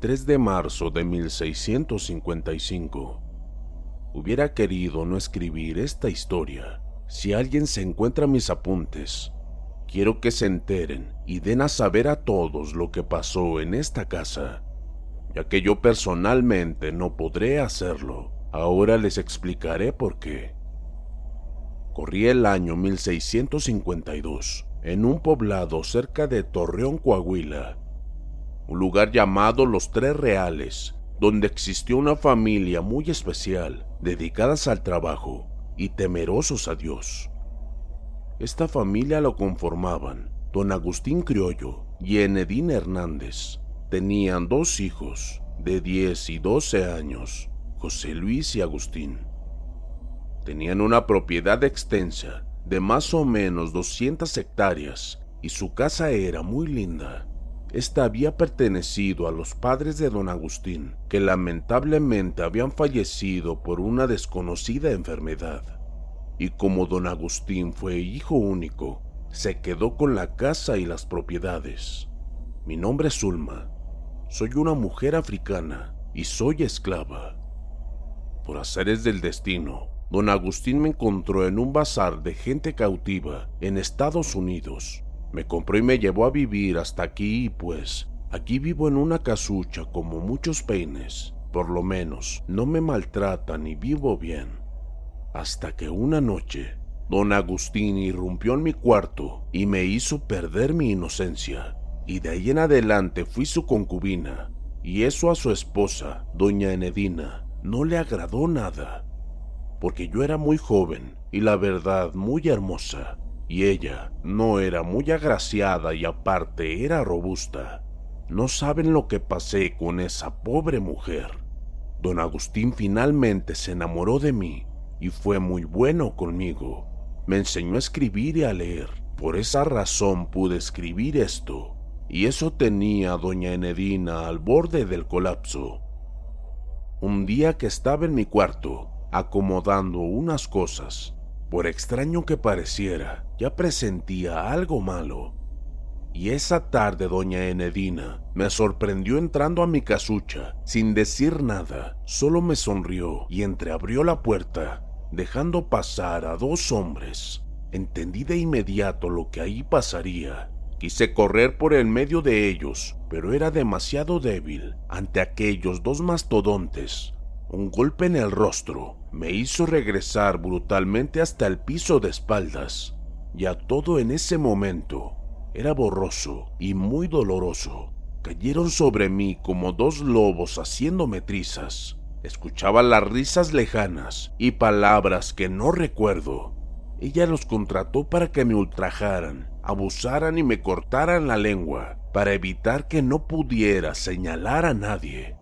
...3 de marzo de 1655... Hubiera querido no escribir esta historia. Si alguien se encuentra mis apuntes, quiero que se enteren y den a saber a todos lo que pasó en esta casa, ya que yo personalmente no podré hacerlo. Ahora les explicaré por qué. Corría el año 1652, en un poblado cerca de Torreón, Coahuila, un lugar llamado Los Tres Reales, donde existió una familia muy especial, dedicadas al trabajo y temerosos a Dios. Esta familia lo conformaban don Agustín Criollo y Enedín Hernández. Tenían dos hijos de 10 y 12 años, José Luis y Agustín. Tenían una propiedad extensa de más o menos 200 hectáreas y su casa era muy linda. Esta había pertenecido a los padres de don Agustín, que lamentablemente habían fallecido por una desconocida enfermedad. Y como don Agustín fue hijo único, se quedó con la casa y las propiedades. Mi nombre es Zulma. Soy una mujer africana y soy esclava. Por haceres del destino, don Agustín me encontró en un bazar de gente cautiva en Estados Unidos me compró y me llevó a vivir hasta aquí y pues aquí vivo en una casucha como muchos peines. Por lo menos no me maltratan y vivo bien. Hasta que una noche, don Agustín irrumpió en mi cuarto y me hizo perder mi inocencia. Y de ahí en adelante fui su concubina. Y eso a su esposa, doña Enedina, no le agradó nada. Porque yo era muy joven y la verdad muy hermosa y ella no era muy agraciada y aparte era robusta. No saben lo que pasé con esa pobre mujer. Don Agustín finalmente se enamoró de mí y fue muy bueno conmigo. Me enseñó a escribir y a leer. Por esa razón pude escribir esto. Y eso tenía a doña Enedina al borde del colapso. Un día que estaba en mi cuarto, acomodando unas cosas, por extraño que pareciera, ya presentía algo malo. Y esa tarde doña Enedina me sorprendió entrando a mi casucha sin decir nada, solo me sonrió y entreabrió la puerta, dejando pasar a dos hombres. Entendí de inmediato lo que ahí pasaría. Quise correr por el medio de ellos, pero era demasiado débil ante aquellos dos mastodontes un golpe en el rostro me hizo regresar brutalmente hasta el piso de espaldas. Ya todo en ese momento era borroso y muy doloroso. Cayeron sobre mí como dos lobos haciéndome trizas. Escuchaba las risas lejanas y palabras que no recuerdo. Ella los contrató para que me ultrajaran, abusaran y me cortaran la lengua, para evitar que no pudiera señalar a nadie.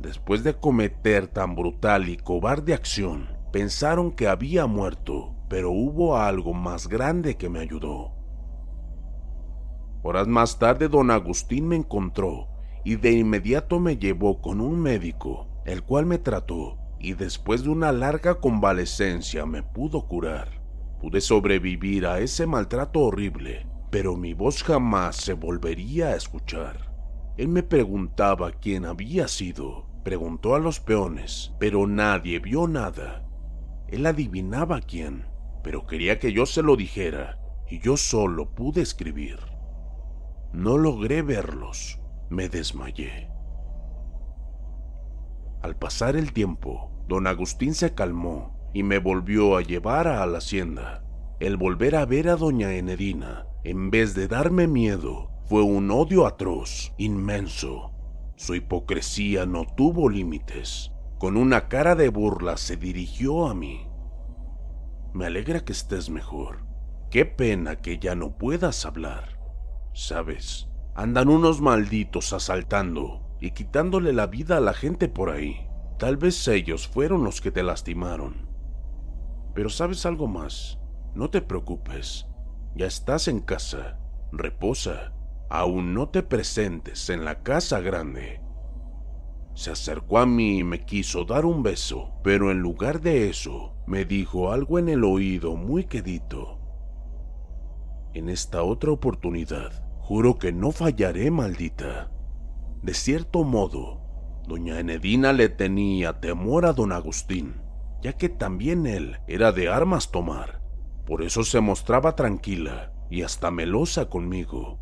Después de cometer tan brutal y cobarde acción, pensaron que había muerto, pero hubo algo más grande que me ayudó. Horas más tarde don Agustín me encontró y de inmediato me llevó con un médico, el cual me trató y después de una larga convalecencia me pudo curar. Pude sobrevivir a ese maltrato horrible, pero mi voz jamás se volvería a escuchar. Él me preguntaba quién había sido. Preguntó a los peones, pero nadie vio nada. Él adivinaba quién, pero quería que yo se lo dijera, y yo solo pude escribir. No logré verlos. Me desmayé. Al pasar el tiempo, don Agustín se calmó y me volvió a llevar a la hacienda. El volver a ver a doña Enedina, en vez de darme miedo, fue un odio atroz, inmenso. Su hipocresía no tuvo límites. Con una cara de burla se dirigió a mí. Me alegra que estés mejor. qué pena que ya no puedas hablar. Sabes, andan unos malditos asaltando y quitándole la vida a la gente por ahí. Tal vez ellos fueron los que te lastimaron. Pero sabes algo más, no te preocupes, ya estás en casa, reposa, aún no te presentes en la casa grande. Se acercó a mí y me quiso dar un beso, pero en lugar de eso, me dijo algo en el oído muy quedito. En esta otra oportunidad, juro que no fallaré, maldita. De cierto modo, doña Enedina le tenía temor a don Agustín, ya que también él era de armas tomar. Por eso se mostraba tranquila y hasta melosa conmigo.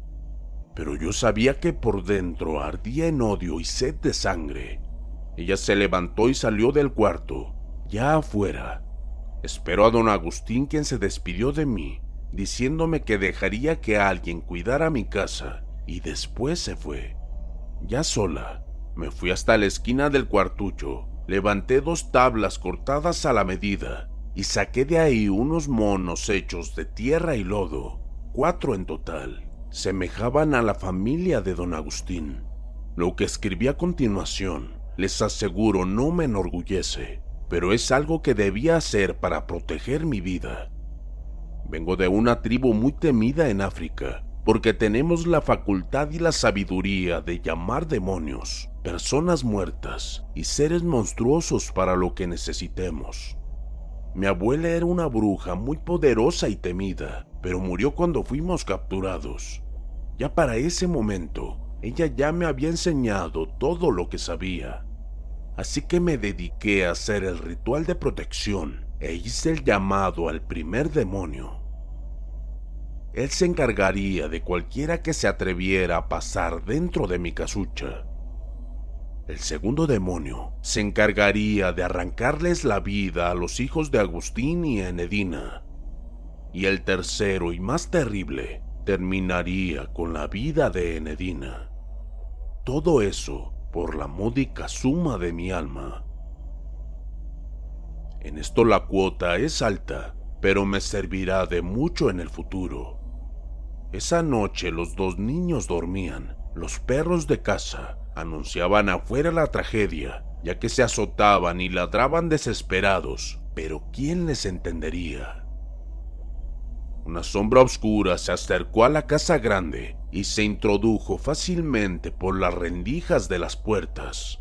Pero yo sabía que por dentro ardía en odio y sed de sangre. Ella se levantó y salió del cuarto, ya afuera. Esperó a don Agustín quien se despidió de mí, diciéndome que dejaría que alguien cuidara mi casa, y después se fue. Ya sola, me fui hasta la esquina del cuartucho, levanté dos tablas cortadas a la medida y saqué de ahí unos monos hechos de tierra y lodo, cuatro en total. Semejaban a la familia de don Agustín. Lo que escribí a continuación, les aseguro, no me enorgullece, pero es algo que debía hacer para proteger mi vida. Vengo de una tribu muy temida en África, porque tenemos la facultad y la sabiduría de llamar demonios, personas muertas y seres monstruosos para lo que necesitemos. Mi abuela era una bruja muy poderosa y temida, pero murió cuando fuimos capturados. Ya para ese momento, ella ya me había enseñado todo lo que sabía. Así que me dediqué a hacer el ritual de protección e hice el llamado al primer demonio. Él se encargaría de cualquiera que se atreviera a pasar dentro de mi casucha. El segundo demonio se encargaría de arrancarles la vida a los hijos de Agustín y Enedina. Y el tercero y más terrible terminaría con la vida de Enedina. Todo eso por la módica suma de mi alma. En esto la cuota es alta, pero me servirá de mucho en el futuro. Esa noche los dos niños dormían. Los perros de casa anunciaban afuera la tragedia, ya que se azotaban y ladraban desesperados, pero ¿quién les entendería? Una sombra oscura se acercó a la casa grande y se introdujo fácilmente por las rendijas de las puertas.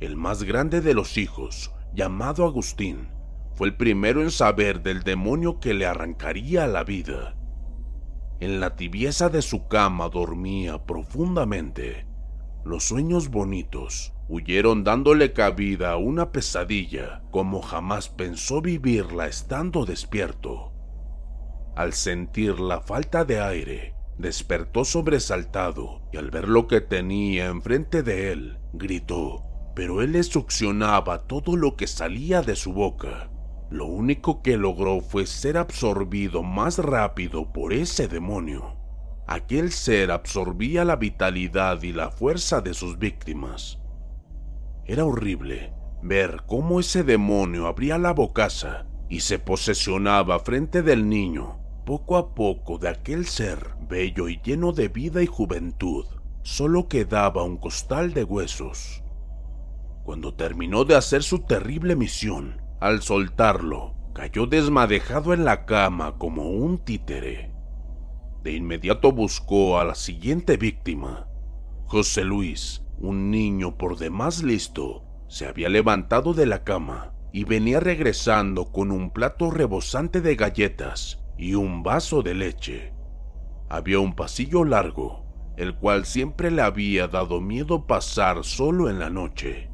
El más grande de los hijos, llamado Agustín, fue el primero en saber del demonio que le arrancaría la vida. En la tibieza de su cama dormía profundamente. Los sueños bonitos huyeron dándole cabida a una pesadilla como jamás pensó vivirla estando despierto. Al sentir la falta de aire, despertó sobresaltado y al ver lo que tenía enfrente de él, gritó, pero él le succionaba todo lo que salía de su boca. Lo único que logró fue ser absorbido más rápido por ese demonio. Aquel ser absorbía la vitalidad y la fuerza de sus víctimas. Era horrible ver cómo ese demonio abría la bocaza y se posesionaba frente del niño, poco a poco de aquel ser bello y lleno de vida y juventud. Solo quedaba un costal de huesos. Cuando terminó de hacer su terrible misión, al soltarlo, cayó desmadejado en la cama como un títere. De inmediato buscó a la siguiente víctima. José Luis, un niño por demás listo, se había levantado de la cama y venía regresando con un plato rebosante de galletas y un vaso de leche. Había un pasillo largo, el cual siempre le había dado miedo pasar solo en la noche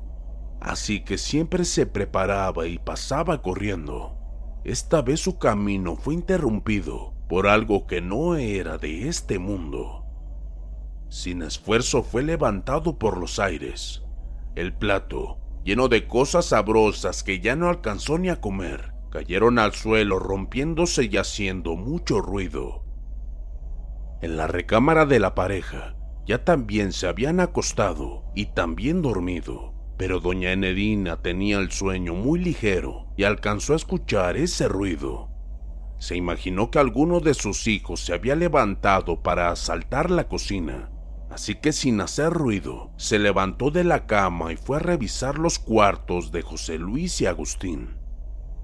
así que siempre se preparaba y pasaba corriendo. Esta vez su camino fue interrumpido por algo que no era de este mundo. Sin esfuerzo fue levantado por los aires. El plato, lleno de cosas sabrosas que ya no alcanzó ni a comer, cayeron al suelo rompiéndose y haciendo mucho ruido. En la recámara de la pareja ya también se habían acostado y también dormido pero doña Enedina tenía el sueño muy ligero y alcanzó a escuchar ese ruido. se imaginó que alguno de sus hijos se había levantado para asaltar la cocina. Así que sin hacer ruido, se levantó de la cama y fue a revisar los cuartos de José Luis y Agustín.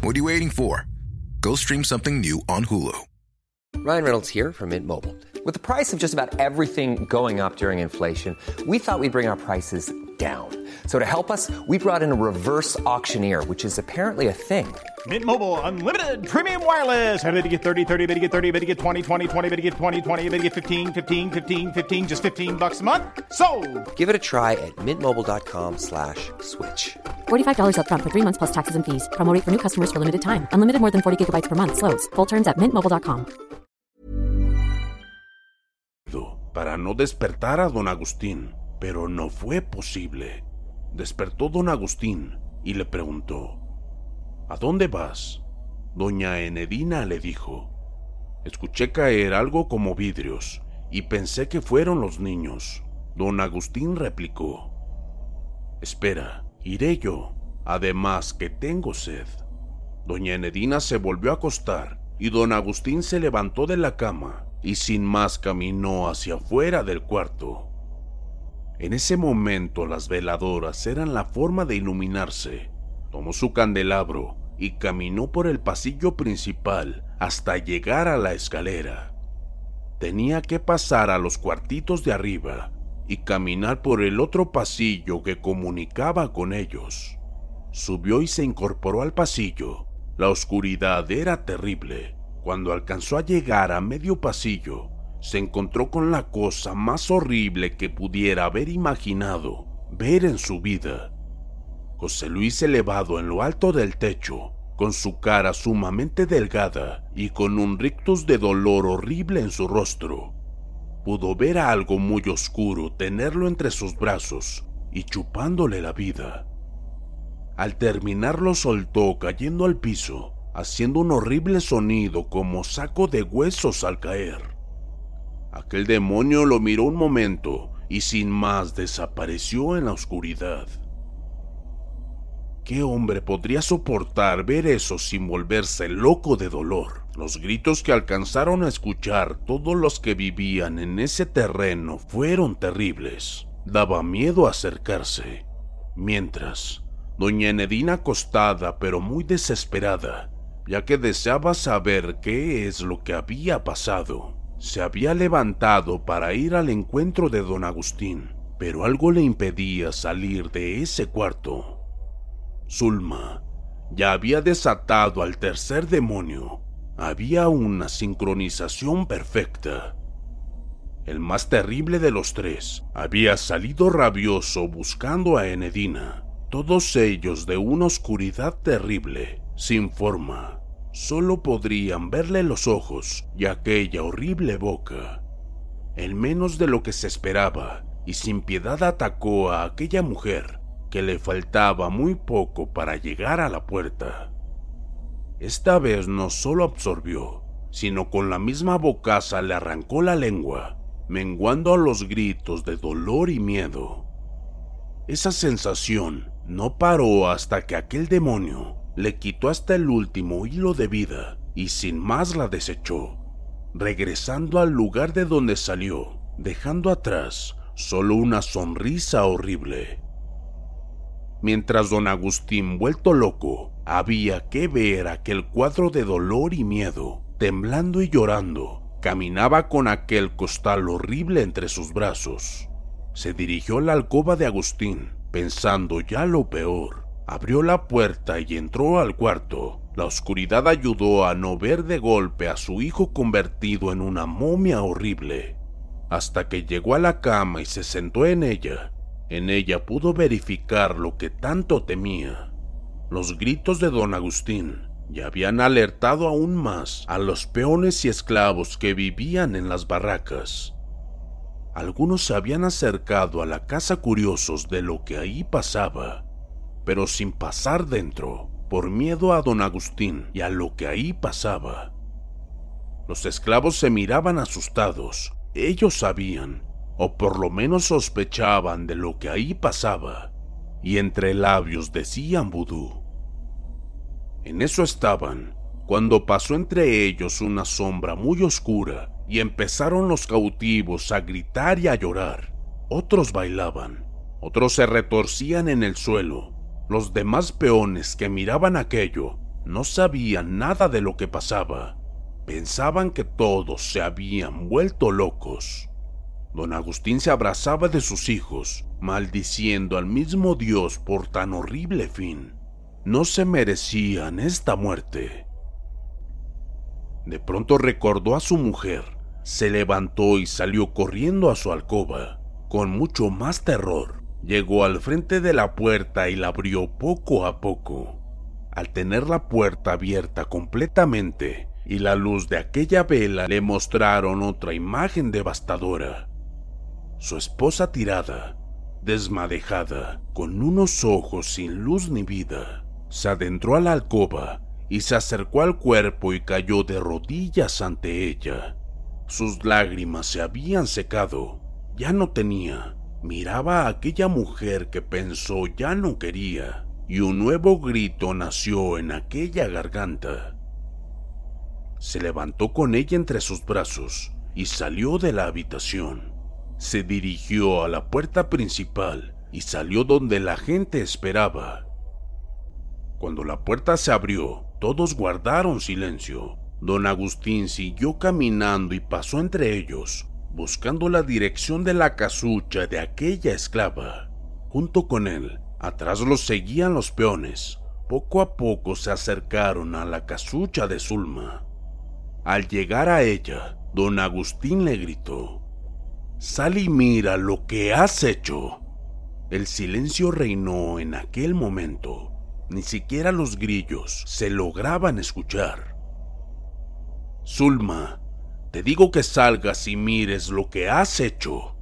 what are you waiting for? Go stream something new on Hulu. Ryan Reynolds here from Mint Mobile. With the price of just about everything going up during inflation, we thought we'd bring our prices down. So to help us, we brought in a reverse auctioneer, which is apparently a thing. Mint Mobile unlimited premium wireless. Ready to get 30, 30, bit to get 30, bit to get 20, 20, 20, bit to get 20, 20, bit to get 15, 15, 15, 15 just 15 bucks a month. So, Give it a try at mintmobile.com slash switch. $45 upfront for three months plus taxes and fees. Promo rate for new customers for limited time. Unlimited more than 40 gigabytes per month. Slows. Full terms at mintmobile.com. para no despertar a don Agustín, pero no fue posible. Despertó don Agustín y le preguntó, ¿A dónde vas? Doña Enedina le dijo, escuché caer algo como vidrios y pensé que fueron los niños. Don Agustín replicó, espera, iré yo, además que tengo sed. Doña Enedina se volvió a acostar y don Agustín se levantó de la cama y sin más caminó hacia afuera del cuarto. En ese momento las veladoras eran la forma de iluminarse. Tomó su candelabro y caminó por el pasillo principal hasta llegar a la escalera. Tenía que pasar a los cuartitos de arriba y caminar por el otro pasillo que comunicaba con ellos. Subió y se incorporó al pasillo. La oscuridad era terrible. Cuando alcanzó a llegar a medio pasillo, se encontró con la cosa más horrible que pudiera haber imaginado ver en su vida. José Luis elevado en lo alto del techo, con su cara sumamente delgada y con un rictus de dolor horrible en su rostro. Pudo ver a algo muy oscuro tenerlo entre sus brazos y chupándole la vida. Al terminar lo soltó cayendo al piso, haciendo un horrible sonido como saco de huesos al caer. Aquel demonio lo miró un momento y sin más desapareció en la oscuridad. ¿Qué hombre podría soportar ver eso sin volverse loco de dolor? Los gritos que alcanzaron a escuchar todos los que vivían en ese terreno fueron terribles. Daba miedo acercarse. Mientras, doña Enedina acostada pero muy desesperada, ya que deseaba saber qué es lo que había pasado. Se había levantado para ir al encuentro de don Agustín, pero algo le impedía salir de ese cuarto. Zulma ya había desatado al tercer demonio. Había una sincronización perfecta. El más terrible de los tres había salido rabioso buscando a Enedina, todos ellos de una oscuridad terrible, sin forma. Solo podrían verle los ojos y aquella horrible boca. En menos de lo que se esperaba, y sin piedad atacó a aquella mujer que le faltaba muy poco para llegar a la puerta. Esta vez no solo absorbió, sino con la misma bocaza le arrancó la lengua, menguando a los gritos de dolor y miedo. Esa sensación no paró hasta que aquel demonio le quitó hasta el último hilo de vida y sin más la desechó, regresando al lugar de donde salió, dejando atrás solo una sonrisa horrible. Mientras don Agustín, vuelto loco, había que ver aquel cuadro de dolor y miedo, temblando y llorando, caminaba con aquel costal horrible entre sus brazos. Se dirigió a la alcoba de Agustín, pensando ya lo peor. Abrió la puerta y entró al cuarto. La oscuridad ayudó a no ver de golpe a su hijo convertido en una momia horrible, hasta que llegó a la cama y se sentó en ella. En ella pudo verificar lo que tanto temía. Los gritos de don Agustín y habían alertado aún más a los peones y esclavos que vivían en las barracas. Algunos se habían acercado a la casa curiosos de lo que ahí pasaba, pero sin pasar dentro, por miedo a don Agustín y a lo que ahí pasaba. Los esclavos se miraban asustados. Ellos sabían, o por lo menos sospechaban de lo que ahí pasaba, y entre labios decían vudú. En eso estaban, cuando pasó entre ellos una sombra muy oscura y empezaron los cautivos a gritar y a llorar. Otros bailaban, otros se retorcían en el suelo. Los demás peones que miraban aquello no sabían nada de lo que pasaba. Pensaban que todos se habían vuelto locos. Don Agustín se abrazaba de sus hijos, maldiciendo al mismo Dios por tan horrible fin no se merecían esta muerte. De pronto recordó a su mujer, se levantó y salió corriendo a su alcoba. Con mucho más terror, llegó al frente de la puerta y la abrió poco a poco. Al tener la puerta abierta completamente y la luz de aquella vela le mostraron otra imagen devastadora. Su esposa tirada, desmadejada, con unos ojos sin luz ni vida se adentró a la alcoba y se acercó al cuerpo y cayó de rodillas ante ella. Sus lágrimas se habían secado, ya no tenía. Miraba a aquella mujer que pensó ya no quería, y un nuevo grito nació en aquella garganta. Se levantó con ella entre sus brazos y salió de la habitación. Se dirigió a la puerta principal y salió donde la gente esperaba. Cuando la puerta se abrió, todos guardaron silencio. Don Agustín siguió caminando y pasó entre ellos, buscando la dirección de la casucha de aquella esclava. Junto con él, atrás los seguían los peones. Poco a poco se acercaron a la casucha de Zulma. Al llegar a ella, don Agustín le gritó, Sal y mira lo que has hecho. El silencio reinó en aquel momento ni siquiera los grillos se lograban escuchar. Zulma, te digo que salgas y mires lo que has hecho.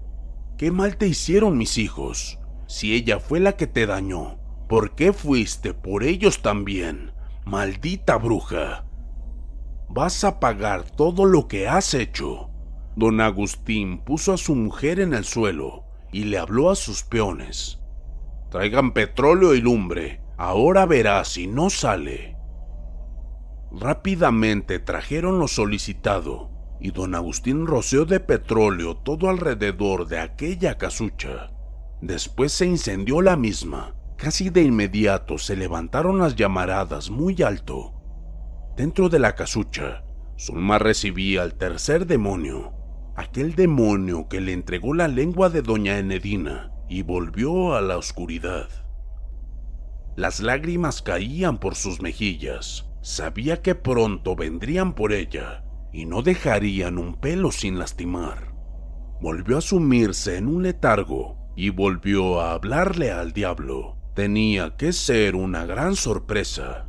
¿Qué mal te hicieron mis hijos? Si ella fue la que te dañó, ¿por qué fuiste por ellos también? Maldita bruja. Vas a pagar todo lo que has hecho. Don Agustín puso a su mujer en el suelo y le habló a sus peones. Traigan petróleo y lumbre Ahora verás si no sale. Rápidamente trajeron lo solicitado y don Agustín roceó de petróleo todo alrededor de aquella casucha. Después se incendió la misma. Casi de inmediato se levantaron las llamaradas muy alto. Dentro de la casucha, Zulma recibía al tercer demonio, aquel demonio que le entregó la lengua de doña Enedina y volvió a la oscuridad. Las lágrimas caían por sus mejillas. Sabía que pronto vendrían por ella y no dejarían un pelo sin lastimar. Volvió a sumirse en un letargo y volvió a hablarle al diablo. Tenía que ser una gran sorpresa.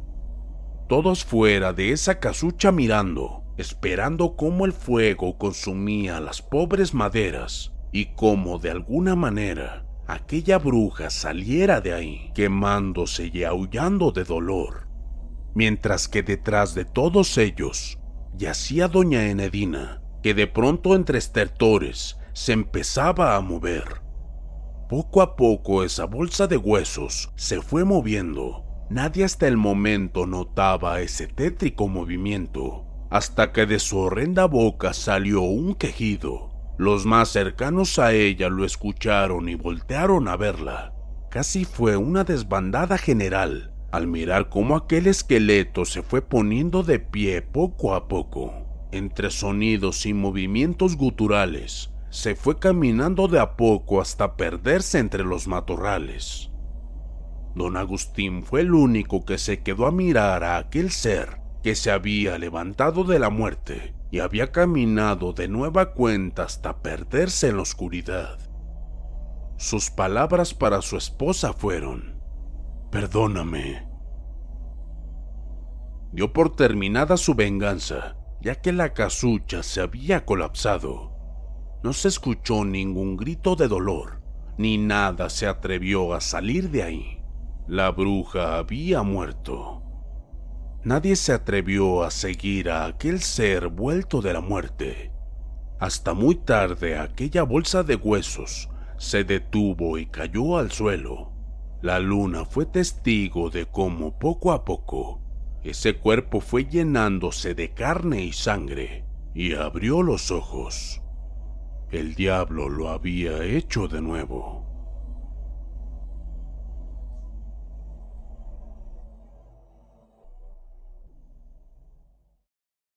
Todos fuera de esa casucha mirando, esperando cómo el fuego consumía las pobres maderas y cómo de alguna manera aquella bruja saliera de ahí, quemándose y aullando de dolor, mientras que detrás de todos ellos yacía doña Enedina, que de pronto entre estertores se empezaba a mover. Poco a poco esa bolsa de huesos se fue moviendo. Nadie hasta el momento notaba ese tétrico movimiento, hasta que de su horrenda boca salió un quejido los más cercanos a ella lo escucharon y voltearon a verla. Casi fue una desbandada general al mirar cómo aquel esqueleto se fue poniendo de pie poco a poco. Entre sonidos y movimientos guturales, se fue caminando de a poco hasta perderse entre los matorrales. Don Agustín fue el único que se quedó a mirar a aquel ser que se había levantado de la muerte y había caminado de nueva cuenta hasta perderse en la oscuridad. Sus palabras para su esposa fueron, Perdóname. dio por terminada su venganza, ya que la casucha se había colapsado. No se escuchó ningún grito de dolor, ni nada se atrevió a salir de ahí. La bruja había muerto. Nadie se atrevió a seguir a aquel ser vuelto de la muerte. Hasta muy tarde aquella bolsa de huesos se detuvo y cayó al suelo. La luna fue testigo de cómo poco a poco ese cuerpo fue llenándose de carne y sangre y abrió los ojos. El diablo lo había hecho de nuevo.